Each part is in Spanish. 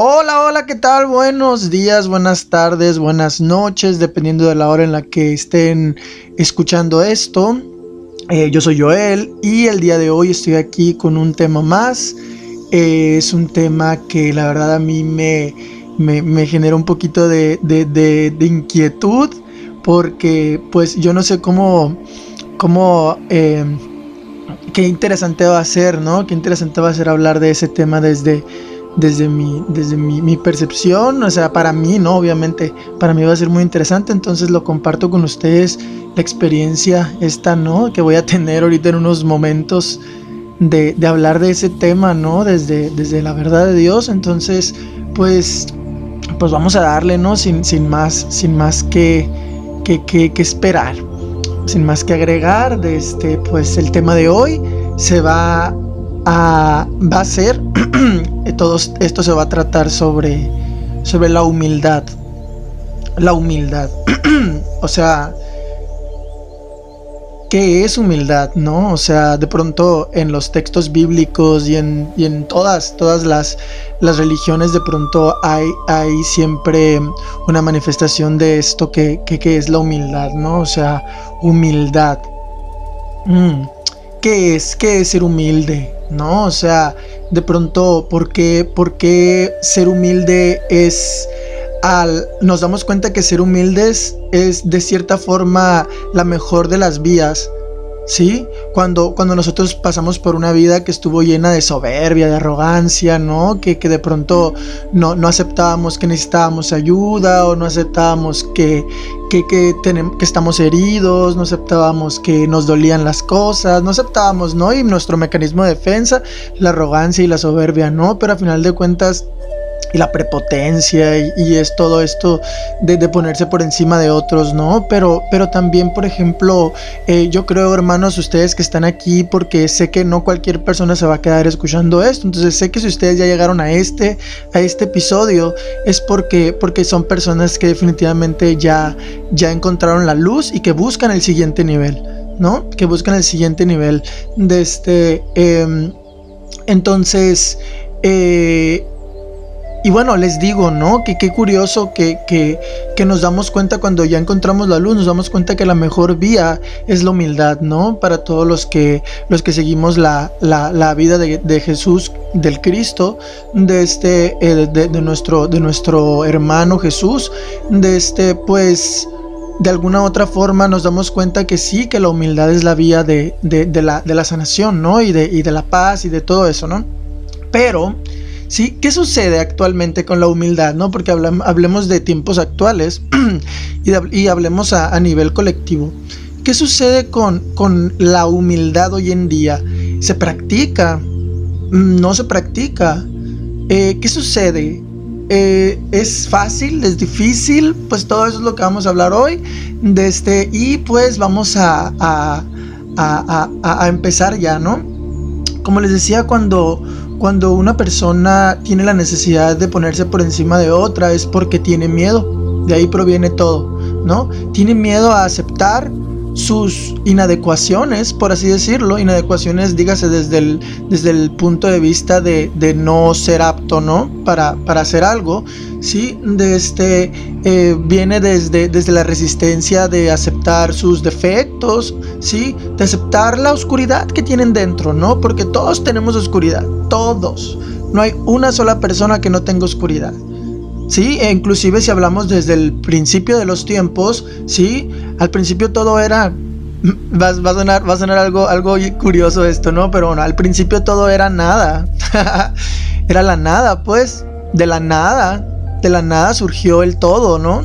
Hola, hola, ¿qué tal? Buenos días, buenas tardes, buenas noches, dependiendo de la hora en la que estén escuchando esto. Eh, yo soy Joel y el día de hoy estoy aquí con un tema más. Eh, es un tema que la verdad a mí me, me, genera un poquito de, inquietud porque pues yo no sé cómo, cómo eh, qué interesante va a ser, ¿no? Qué interesante va a ser hablar de ese tema desde desde mi, desde mi, percepción, o sea, para mí, ¿no? Obviamente, para mí va a ser muy interesante, entonces lo comparto con ustedes, la experiencia esta, ¿no? Que voy a tener ahorita en unos momentos de, hablar de ese tema, ¿no? Desde, desde la verdad de Dios, entonces, pues, pues vamos a darle, ¿no? Sin, sin más, sin más que, que, que, esperar, sin más que agregar, de este, pues el tema de hoy se va va a ser, todo esto se va a tratar sobre, sobre la humildad. La humildad. o sea, ¿qué es humildad? ¿No? O sea, de pronto en los textos bíblicos y en, en todas, todas las, las, religiones, de pronto hay, hay siempre una manifestación de esto que, que, es la humildad, ¿no? O sea, humildad. Mm. ¿Qué es? ¿Qué es ser humilde? ¿no? O sea, de pronto, ¿por qué, por qué ser humilde es... Al, nos damos cuenta que ser humildes es de cierta forma la mejor de las vías, ¿sí? Cuando, cuando nosotros pasamos por una vida que estuvo llena de soberbia, de arrogancia, ¿no? Que, de pronto no, no, aceptábamos que necesitábamos ayuda o no aceptábamos que, que, tenemos, que estamos heridos, no aceptábamos que nos dolían las cosas, no aceptábamos, ¿no? Y nuestro mecanismo de defensa, la arrogancia y la soberbia, ¿no? Pero a final de cuentas y la prepotencia y, es todo esto de, ponerse por encima de otros, ¿no? Pero, pero también, por ejemplo, eh, yo creo, hermanos, ustedes que están aquí, porque sé que no cualquier persona se va a quedar escuchando esto, entonces sé que si ustedes ya llegaron a este, a este episodio, es porque, porque son personas que definitivamente ya, ya encontraron la luz y que buscan el siguiente nivel, ¿no? Que buscan el siguiente nivel de este... Em, entonces, eh, y bueno, les digo, ¿no? Que qué curioso que, que, que, nos damos cuenta cuando ya encontramos la luz, nos damos cuenta que la mejor vía es la humildad, ¿no? Para todos los que, los que seguimos la, la, la vida de, de, Jesús, del Cristo, de este, eh, de, de, nuestro, de nuestro hermano Jesús, de este, pues de alguna otra forma nos damos cuenta que sí, que la humildad es la vía de, de, la, de la sanación, ¿no? Y de, y de la paz y de todo eso, ¿no? Pero ¿Sí? ¿Qué sucede actualmente con la humildad? ¿no? Porque hablemos de tiempos actuales y, hablemos a, nivel colectivo. ¿Qué sucede con, con la humildad hoy en día? ¿Se practica? ¿No se practica? Eh, ¿Qué sucede? Eh, ¿Es fácil? ¿Es difícil? Pues todo eso es lo que vamos a hablar hoy. Este, y pues vamos a, a, a empezar ya, ¿no? Como les decía, cuando cuando una persona tiene la necesidad de ponerse por encima de otra es porque tiene miedo. De ahí proviene todo, ¿no? Tiene miedo a aceptar sus inadecuaciones, por así decirlo, inadecuaciones, dígase desde el, desde el punto de vista de, no ser apto, ¿no? Para, para hacer algo, ¿sí? De este, eh, viene desde, desde la resistencia de aceptar sus defectos, ¿sí? De aceptar la oscuridad que tienen dentro, ¿no? Porque todos tenemos oscuridad, todos. No hay una sola persona que no tenga oscuridad. Sí, e inclusive si hablamos desde el principio de los tiempos, sí, al principio todo era va, a sonar, va a sonar algo, algo curioso esto, ¿no? Pero bueno, al principio todo era nada. era la nada, pues. De la nada. De la nada surgió el todo, ¿no?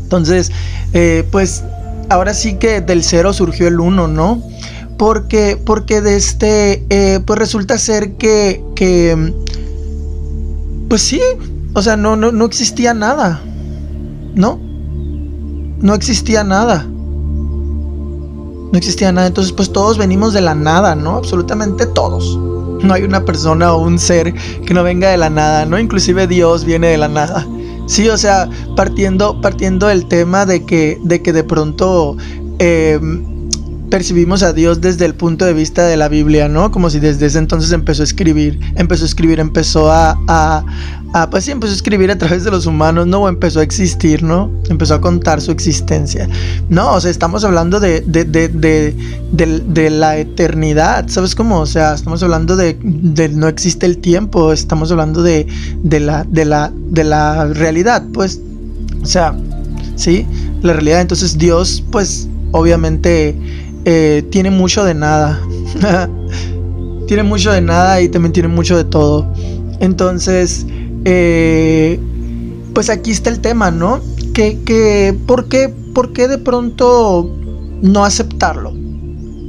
Entonces, eh, pues ahora sí que del cero surgió el uno, ¿no? Porque, porque de este, eh, pues resulta ser que, que, pues sí, o sea, no, no, no existía nada. ¿No? No existía nada. No existía nada. Entonces, pues todos venimos de la nada, ¿no? Absolutamente todos. No hay una persona o un ser que no venga de la nada, ¿no? Inclusive Dios viene de la nada. Sí, o sea, partiendo, partiendo del tema de que, de que de pronto eh, percibimos a Dios desde el punto de vista de la Biblia, ¿no? Como si desde ese entonces empezó a escribir, empezó a escribir, empezó a, Ah, pues sí, empezó a escribir a través de los humanos, ¿no? O empezó a existir, ¿no? Empezó a contar su existencia. No, o sea, estamos hablando de, de, de, de, la eternidad, ¿sabes cómo? O sea, estamos hablando de, no existe el tiempo, estamos hablando de, la, de, la, de la realidad, pues. O sea, ¿sí? La realidad. Entonces Dios, pues, obviamente, eh, tiene mucho de nada. tiene mucho de nada y también tiene mucho de todo. Entonces, eh, pues aquí está el tema, ¿no? Que, que ¿por, qué, ¿Por qué de pronto no aceptarlo?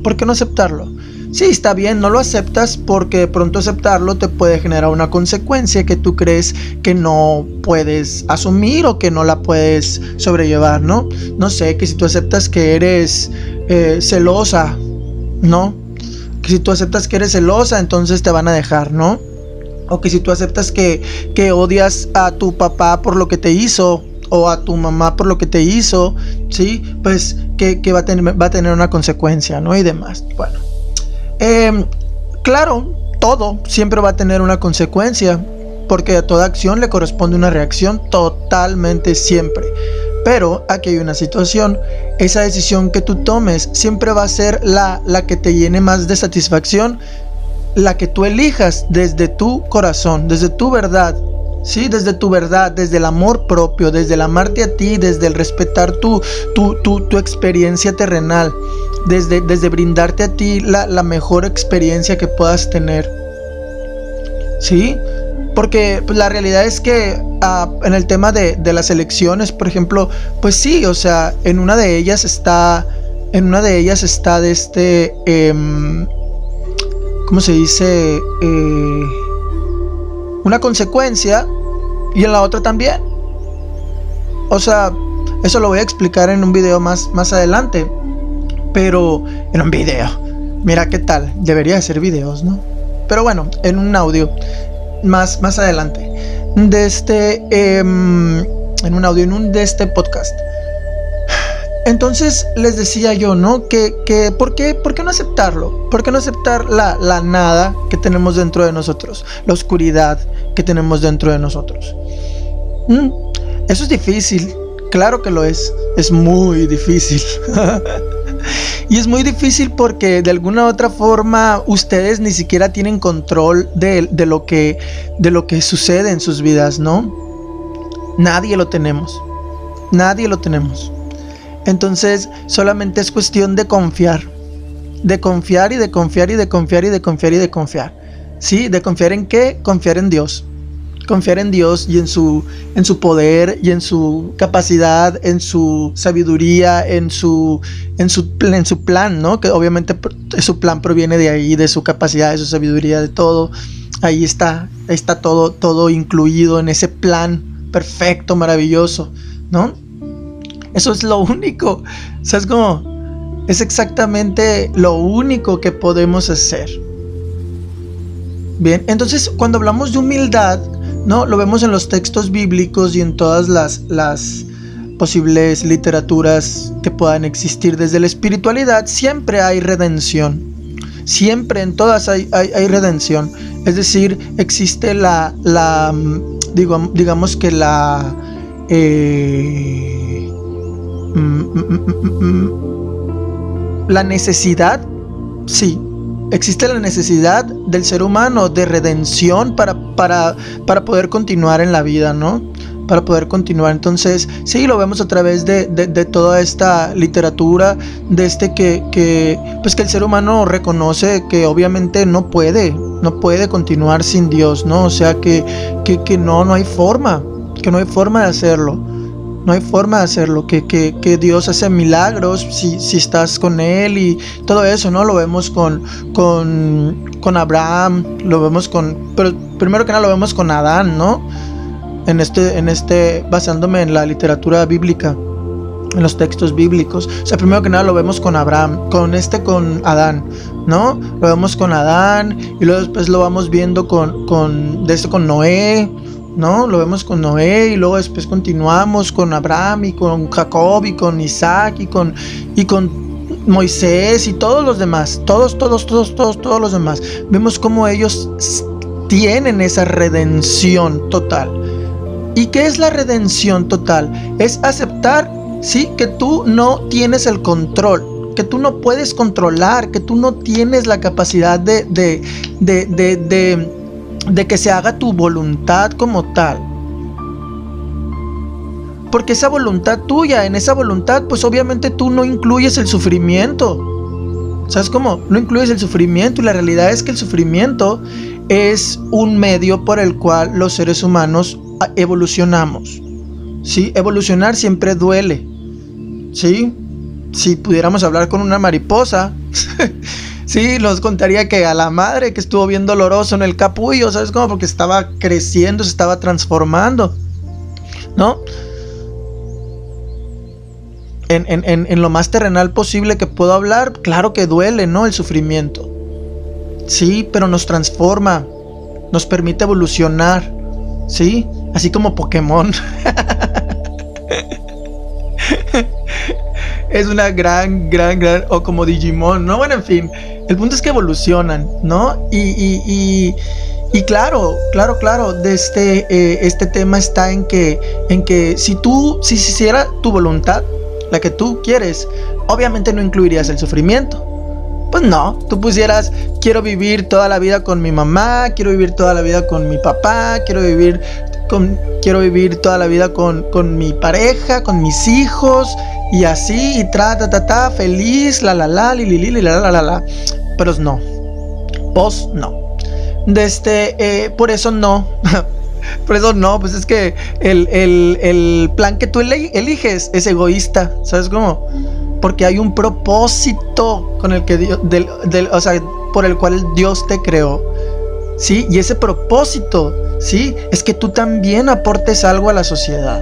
¿Por qué no aceptarlo? Sí, está bien, no lo aceptas porque de pronto aceptarlo te puede generar una consecuencia que tú crees que no puedes asumir o que no la puedes sobrellevar, ¿no? No sé, que si tú aceptas que eres eh, celosa, ¿no? Que si tú aceptas que eres celosa, entonces te van a dejar, ¿no? O que si tú aceptas que, que odias a tu papá por lo que te hizo, o a tu mamá por lo que te hizo, ¿sí? Pues que, va, a tener, va a tener una consecuencia, ¿no? Y demás. Bueno. Em, claro, todo siempre va a tener una consecuencia, porque a toda acción le corresponde una reacción totalmente siempre. Pero aquí hay una situación, esa decisión que tú tomes siempre va a ser la, la que te llene más de satisfacción la que tú elijas desde tu corazón, desde tu verdad, ¿sí? Desde tu verdad, desde el amor propio, desde el amarte a ti, desde el respetar tu, tu, tu, experiencia terrenal, desde, desde brindarte a ti la, mejor experiencia que puedas tener. ¿Sí? Porque pues, la realidad es que ah, en el tema de, las elecciones, por ejemplo, pues sí, o sea, en una de ellas está, en una de ellas está de este... Em, ¿cómo se dice? Eh, una consecuencia y en la otra también. O sea, eso lo voy a explicar en un video más, más adelante. Pero en un video. Mira qué tal. Debería ser videos, ¿no? Pero bueno, en un audio. Más, más adelante. De este. Em, en un audio, en un de este podcast. Entonces les decía yo, ¿no? Que, que ¿por, qué, ¿por, qué, no aceptarlo? ¿Por qué no aceptar la, la, nada que tenemos dentro de nosotros? La oscuridad que tenemos dentro de nosotros. Mm, eso es difícil, claro que lo es. Es muy difícil. y es muy difícil porque de alguna u otra forma ustedes ni siquiera tienen control de, de, lo que, de lo que sucede en sus vidas, ¿no? Nadie lo tenemos. Nadie lo tenemos. Entonces solamente es cuestión de confiar. De confiar y de confiar y de confiar y de confiar y de confiar. ¿Sí? ¿De confiar en qué? Confiar en Dios. Confiar en Dios y en su, en su poder y en su capacidad, en su sabiduría, en su, en su, en su plan, ¿no? Que obviamente su plan proviene de ahí, de su capacidad, de su sabiduría, de todo. Ahí está, está todo, todo incluido en ese plan perfecto, maravilloso, ¿no? Eso es lo único. ¿Sabes cómo? Es exactamente lo único que podemos hacer. Bien, entonces cuando hablamos de humildad, ¿no? Lo vemos en los textos bíblicos y en todas las, las posibles literaturas que puedan existir desde la espiritualidad, siempre hay redención. Siempre en todas hay, hay, redención. Es decir, existe la, la digo, digamos que la... Eh, Mm, mm, mm, la necesidad, sí, existe la necesidad del ser humano de redención para, para, para poder continuar en la vida, ¿no? Para poder continuar. Entonces, sí, lo vemos a través de, toda esta literatura, de este que, que, pues que el ser humano reconoce que obviamente no puede, no puede continuar sin Dios, ¿no? O sea que, que, que no, no hay forma, que no hay forma de hacerlo. No hay forma de hacerlo, que, que, Dios hace milagros si, si, estás con Él y todo eso, ¿no? Lo vemos con, con, con Abraham, lo vemos con... Pero primero que nada lo vemos con Adán, ¿no? En este, en este, basándome en la literatura bíblica, en los textos bíblicos. O sea, primero que nada lo vemos con Abraham, con este, con Adán, ¿no? Lo vemos con Adán y luego después lo vamos viendo con, con, de con Noé, ¿no? Lo vemos con Noé y luego después continuamos con Abraham y con Jacob y con Isaac y con, y con Moisés y todos los demás, todos, todos, todos, todos, todos los demás. Vemos cómo ellos tienen esa redención total. ¿Y qué es la redención total? Es aceptar, sí, que tú no tienes el control, que tú no puedes controlar, que tú no tienes la capacidad de, de, de que se haga tu voluntad como tal. Porque esa voluntad tuya, en esa voluntad, pues obviamente tú no incluyes el sufrimiento. ¿Sabes cómo? No incluyes el sufrimiento y la realidad es que el sufrimiento es un medio por el cual los seres humanos evolucionamos. ¿Sí? Evolucionar siempre duele. ¿Sí? Si pudiéramos hablar con una mariposa, sí, nos contaría que a la madre que estuvo bien doloroso en el capullo, ¿sabes cómo? Porque estaba creciendo, se estaba transformando. ¿No? en, lo más terrenal posible que puedo hablar, claro que duele, ¿no? El sufrimiento. Sí, pero nos transforma, nos permite evolucionar, ¿sí? Así como Pokémon. es una gran, gran, gran, o como Digimon, ¿no? Bueno, en fin, el punto es que evolucionan, ¿no? Y, y, y, claro, claro, claro, de este, eh, este tema está en que, en que si tú, si hiciera tu voluntad, la que tú quieres, obviamente no incluirías el sufrimiento. Pues no, tú pusieras, quiero vivir toda la vida con mi mamá, quiero vivir toda la vida con mi papá, quiero vivir, con, quiero vivir toda la vida con, con mi pareja, con mis hijos, y así, y tra, ta, ta, ta, feliz, la, la, la, li, li, li, la, la, la, la. Pero no, vos no. De este, eh, por eso no. Por eso no, pues es que el, plan que tú eliges es egoísta, ¿sabes cómo? Porque hay un propósito con el que Dios, del, o sea, por el cual Dios te creó. ¿Sí? Y ese propósito, ¿sí? Es que tú también aportes algo a la sociedad.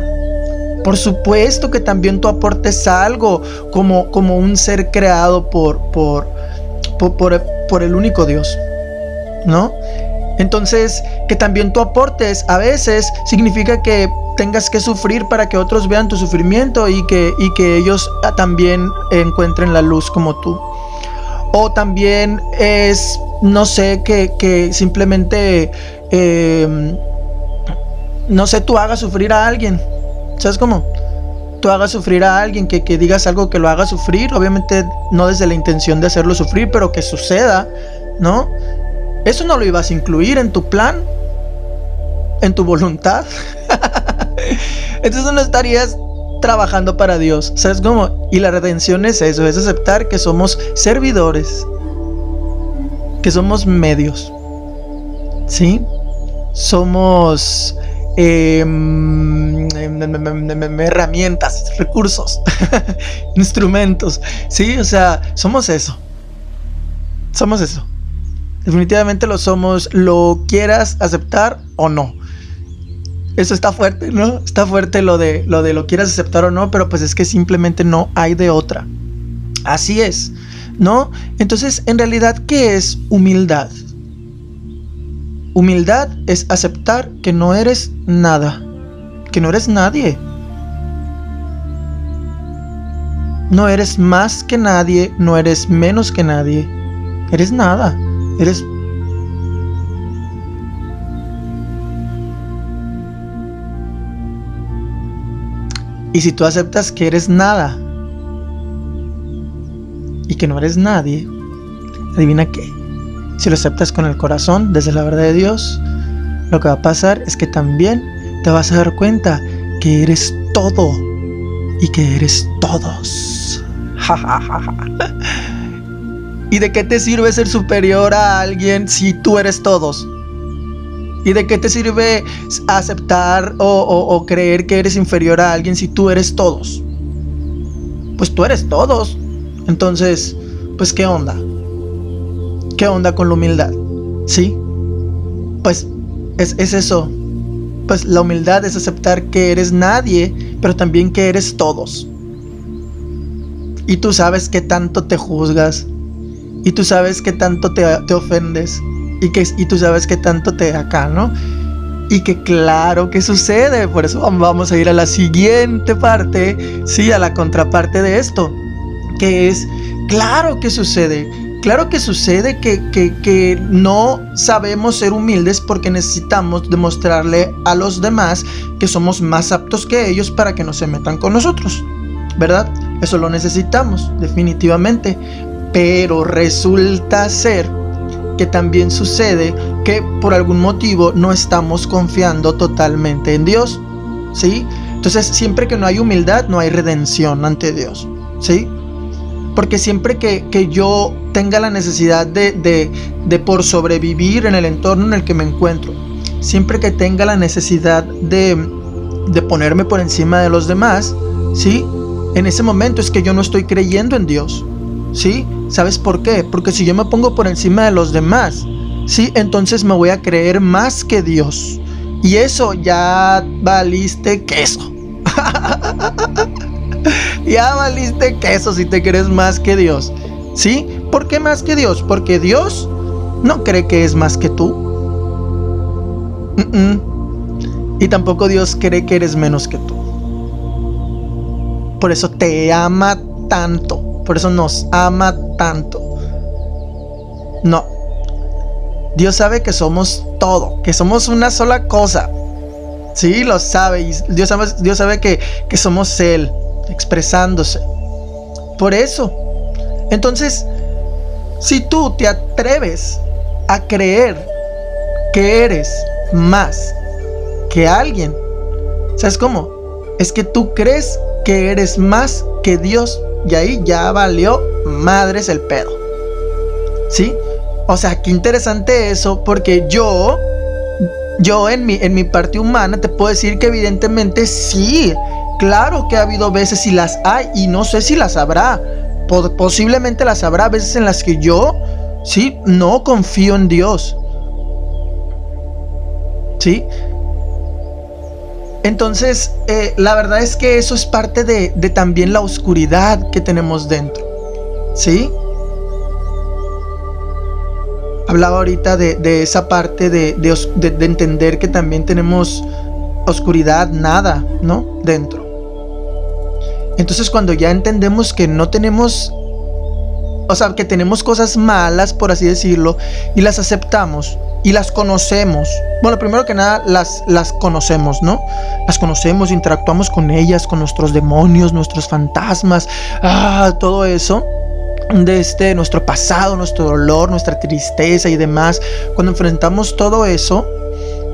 Por supuesto que también tú aportes algo como, como un ser creado por, por, por, por el único Dios. ¿No? Entonces, que también tú aportes a veces significa que tengas que sufrir para que otros vean tu sufrimiento y que, y que ellos ah, también encuentren la luz como tú. O también es, no sé, que, simplemente, em, no sé, tú hagas sufrir a alguien. ¿Sabes cómo? Tú hagas sufrir a alguien, que, que digas algo que lo haga sufrir, obviamente no desde la intención de hacerlo sufrir, pero que suceda, ¿no? Eso no lo ibas a incluir en tu plan, en tu voluntad. Entonces no estarías trabajando para Dios. ¿Sabes cómo? Y la redención es eso, es aceptar que somos servidores, que somos medios. ¿Sí? Somos em, herramientas, recursos, instrumentos. ¿Sí? O sea, somos eso. Somos eso. Definitivamente lo somos, lo quieras aceptar o no. Eso está fuerte, ¿no? Está fuerte lo de lo de lo quieras aceptar o no, pero pues es que simplemente no hay de otra. Así es, ¿no? Entonces, en realidad, ¿qué es humildad? Humildad es aceptar que no eres nada, que no eres nadie. No eres más que nadie, no eres menos que nadie. Eres nada. Eres... Y si tú aceptas que eres nada y que no eres nadie, adivina qué. Si lo aceptas con el corazón, desde la verdad de Dios, lo que va a pasar es que también te vas a dar cuenta que eres todo y que eres todos. ¿Y de qué te sirve ser superior a alguien si tú eres todos? ¿Y de qué te sirve aceptar o, creer que eres inferior a alguien si tú eres todos? Pues tú eres todos. Entonces, pues ¿qué onda? ¿Qué onda con la humildad? ¿Sí? Pues es, es eso. Pues la humildad es aceptar que eres nadie, pero también que eres todos. Y tú sabes que tanto te juzgas, y tú sabes que tanto te, ofendes y, que, y tú sabes que tanto te acá, ¿no? Y que claro que sucede, por eso vamos a ir a la siguiente parte, sí, a la contraparte de esto, que es, claro que sucede, Claro que sucede que, que, no sabemos ser humildes porque necesitamos demostrarle a los demás que somos más aptos que ellos para que no se metan con nosotros. ¿Verdad? Eso lo necesitamos, definitivamente. Pero resulta ser que también sucede que por algún motivo no estamos confiando totalmente en Dios. ¿Sí? Entonces, siempre que no hay humildad, no hay redención ante Dios. ¿Sí? Porque siempre que, yo tenga la necesidad de, de, de, por sobrevivir en el entorno en el que me encuentro, siempre que tenga la necesidad de, de ponerme por encima de los demás, ¿sí? En ese momento es que yo no estoy creyendo en Dios. ¿Sí? ¿Sabes por qué? Porque si yo me pongo por encima de los demás, ¿sí? Entonces me voy a creer más que Dios. Y eso ya valiste queso. ya valiste queso si te crees más que Dios. ¿Sí? ¿Por qué más que Dios? Porque Dios no cree que es más que tú. Y tampoco Dios cree que eres menos que tú. Por eso te ama tanto. Por eso nos ama tanto. No. Dios sabe que somos todo, que somos una sola cosa. Sí, lo sabe. Dios sabe, Dios sabe que, que somos Él, expresándose. Por eso. Entonces, si tú te atreves a creer que eres más que alguien, ¿sabes cómo? Es que tú crees que eres más que Dios y ahí ya valió madres el pedo. ¿Sí? O sea, qué interesante eso porque yo, yo en mi, en mi parte humana te puedo decir que evidentemente sí. Claro que ha habido veces y las hay y no sé si las habrá. Posiblemente las habrá veces en las que yo, sí, no confío en Dios. ¿Sí? Entonces, eh, la verdad es que eso es parte de, también la oscuridad que tenemos dentro. ¿Sí? Hablaba ahorita de, esa parte de, de, entender que también tenemos oscuridad, nada, ¿no? Dentro. Entonces cuando ya entendemos que no tenemos, o sea, que tenemos cosas malas, por así decirlo, y las aceptamos, y las conocemos. Bueno, primero que nada las, las conocemos, ¿no? Las conocemos, interactuamos con ellas, con nuestros demonios, nuestros fantasmas, ah, todo eso de este nuestro pasado, nuestro dolor, nuestra tristeza y demás. Cuando enfrentamos todo eso,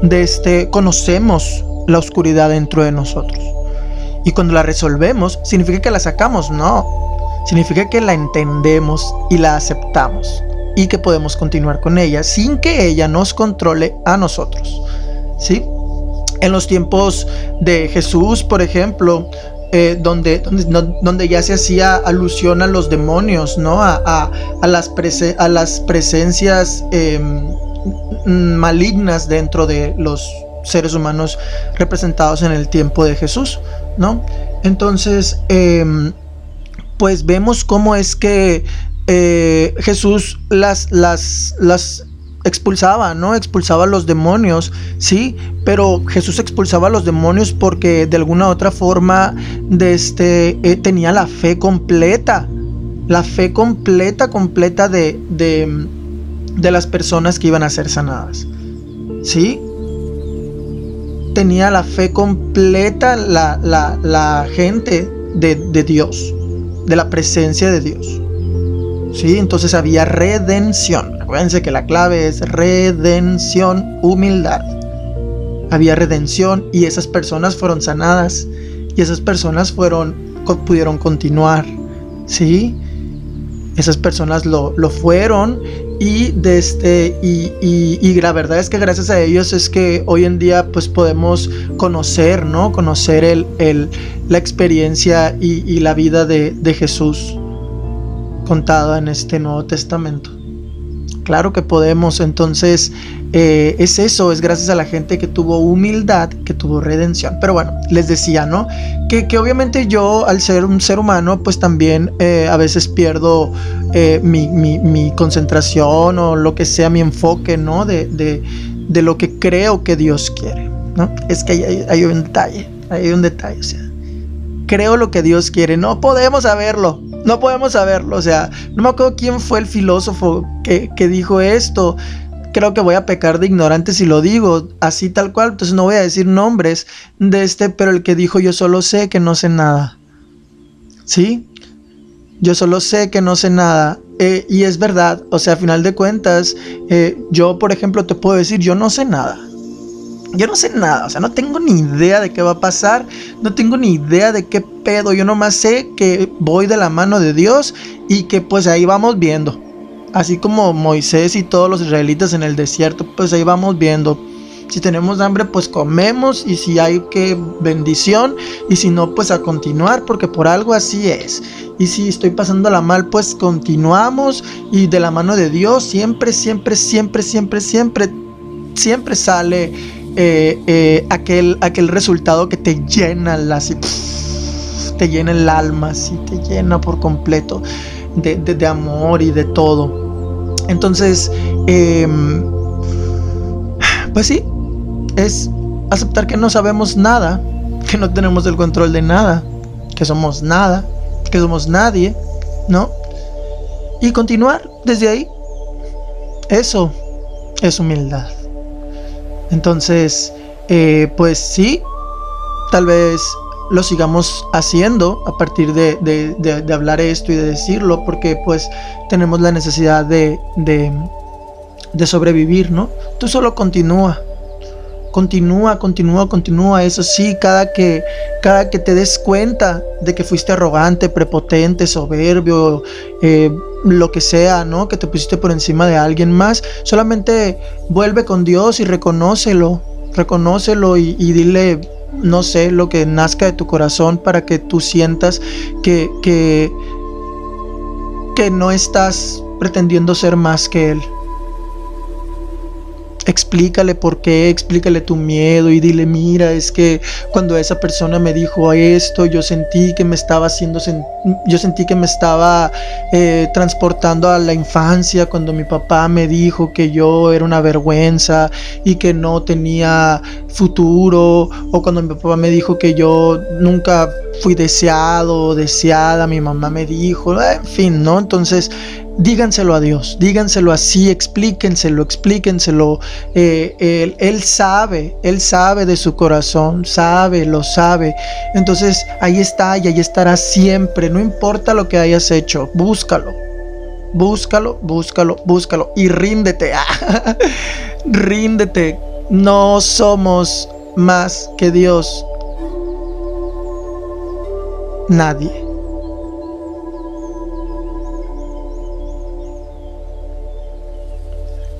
de este conocemos la oscuridad dentro de nosotros. Y cuando la resolvemos, significa que la sacamos, no. Significa que la entendemos y la aceptamos y que podemos continuar con ella sin que ella nos controle a nosotros. ¿Sí? En los tiempos de Jesús, por ejemplo, eh, donde, donde, ya se hacía alusión a los demonios, ¿no? A, las, a las presencias em, malignas dentro de los seres humanos representados en el tiempo de Jesús, ¿no? Entonces, em, pues vemos cómo es que eh, Jesús las, las, las expulsaba, ¿no? Expulsaba a los demonios, sí, pero Jesús expulsaba a los demonios porque de alguna otra forma de este, eh, tenía la fe completa, la fe completa, completa de, de, de, las personas que iban a ser sanadas, sí. Tenía la fe completa la, la, la gente de, de Dios, de la presencia de Dios. ¿sí? Entonces había redención. Acuérdense que la clave es redención, humildad. Había redención y esas personas fueron sanadas y esas personas fueron pudieron continuar, ¿sí? Esas personas lo, fueron y, de este, y, la verdad es que gracias a ellos es que hoy en día pues podemos conocer, ¿no? Conocer el, la experiencia y, la vida de, de Jesús contada en este Nuevo Testamento. Claro que podemos, entonces eh, es eso, es gracias a la gente que tuvo humildad, que tuvo redención. Pero bueno, les decía, ¿no? Que, que obviamente yo, al ser un ser humano, pues también eh, a veces pierdo eh, mi, mi, concentración o lo que sea, mi enfoque, ¿no? De, de, de lo que creo que Dios quiere, ¿no? Es que hay, hay un detalle, hay un detalle, o sea, creo lo que Dios quiere, no podemos saberlo, no podemos saberlo. O sea, no me acuerdo quién fue el filósofo que, que dijo esto. Creo que voy a pecar de ignorante si lo digo así tal cual. Entonces no voy a decir nombres de este, pero el que dijo yo solo sé que no sé nada. ¿Sí? Yo solo sé que no sé nada. Eh, y es verdad, o sea, a final de cuentas, eh, yo por ejemplo te puedo decir, yo no sé nada. Yo no sé nada, o sea, no tengo ni idea de qué va a pasar, no tengo ni idea de qué pedo, yo nomás sé que voy de la mano de Dios y que pues ahí vamos viendo. Así como Moisés y todos los israelitas en el desierto, pues ahí vamos viendo. Si tenemos hambre, pues comemos y si hay que bendición y si no, pues a continuar porque por algo así es. Y si estoy pasándola mal, pues continuamos y de la mano de Dios siempre, siempre, siempre, siempre, siempre, siempre sale eh, eh, aquel, aquel resultado que te llena la, te llena el alma, así, te llena por completo de, amor y de todo. Entonces, em, pues sí, es aceptar que no sabemos nada, que no tenemos el control de nada, que somos nada, que somos nadie, ¿no? Y continuar desde ahí. Eso es humildad. Entonces, eh, pues sí, tal vez lo sigamos haciendo a partir de, hablar esto y de decirlo, porque pues tenemos la necesidad de, de sobrevivir, ¿no? Tú solo continúa, continúa, continúa, continúa. Eso sí, cada que, cada que te des cuenta de que fuiste arrogante, prepotente, soberbio, eh, lo que sea, ¿no? Que te pusiste por encima de alguien más, solamente vuelve con Dios y reconócelo, reconócelo y, dile, no sé, lo que nazca de tu corazón para que tú sientas que, que, que no estás pretendiendo ser más que Él. Explícale por qué, explícale tu miedo y dile, mira, es que cuando esa persona me dijo esto, yo sentí que me estaba haciendo, yo sentí que me estaba eh, transportando a la infancia, cuando mi papá me dijo que yo era una vergüenza y que no tenía futuro, o cuando mi papá me dijo que yo nunca fui deseado, deseada, mi mamá me dijo, en fin, ¿no? Entonces, díganselo a Dios, díganselo así, explíquenselo, explíquenselo. Eh, él, él, sabe, Él sabe de su corazón, sabe, lo sabe. Entonces ahí está y ahí estará siempre, no importa lo que hayas hecho, búscalo. Búscalo, búscalo, búscalo y ríndete. ríndete. No somos más que Dios. Nadie.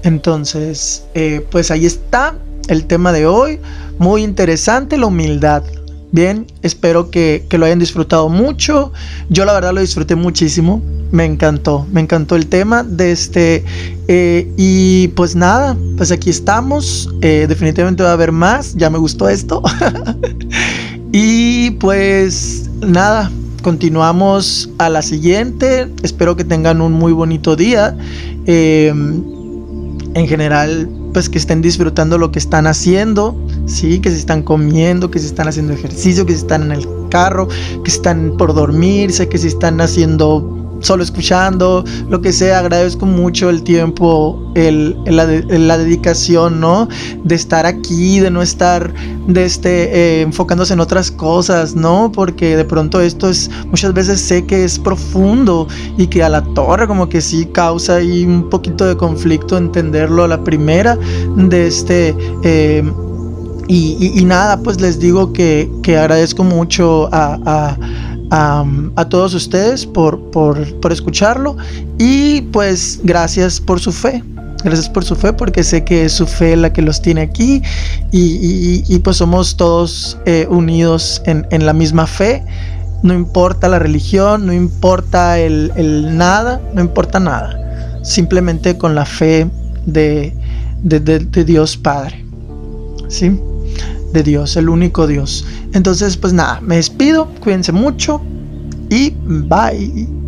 Entonces, eh, pues ahí está el tema de hoy. Muy interesante, la humildad. Bien, espero que, lo hayan disfrutado mucho. Yo la verdad lo disfruté muchísimo. Me encantó, me encantó el tema de este. Eh, y pues nada, pues aquí estamos. Eh, definitivamente va a haber más. Ya me gustó esto. y pues nada, continuamos a la siguiente. Espero que tengan un muy bonito día en general, pues que estén disfrutando lo que están haciendo, sí, que se están comiendo, que se están haciendo ejercicio, que se están en el carro, que están por dormirse, que se están haciendo solo escuchando, lo que sea, agradezco mucho el tiempo, el, la, dedicación, ¿no? De estar aquí, de no estar de este, eh, enfocándose en otras cosas, ¿no? Porque de pronto esto es, muchas veces sé que es profundo y que a la torre como que sí causa ahí un poquito de conflicto entenderlo a la primera de este... Eh, y, nada, pues les digo que, agradezco mucho a, todos ustedes por, por, escucharlo y pues gracias por su fe. Gracias por su fe porque sé que es su fe la que los tiene aquí y, pues somos todos eh, unidos en, la misma fe. No importa la religión, no importa el, el nada, no importa nada. Simplemente con la fe de, de, de Dios Padre. ¿Sí? De Dios, el único Dios. Entonces, pues nada, me despido, cuídense mucho y bye.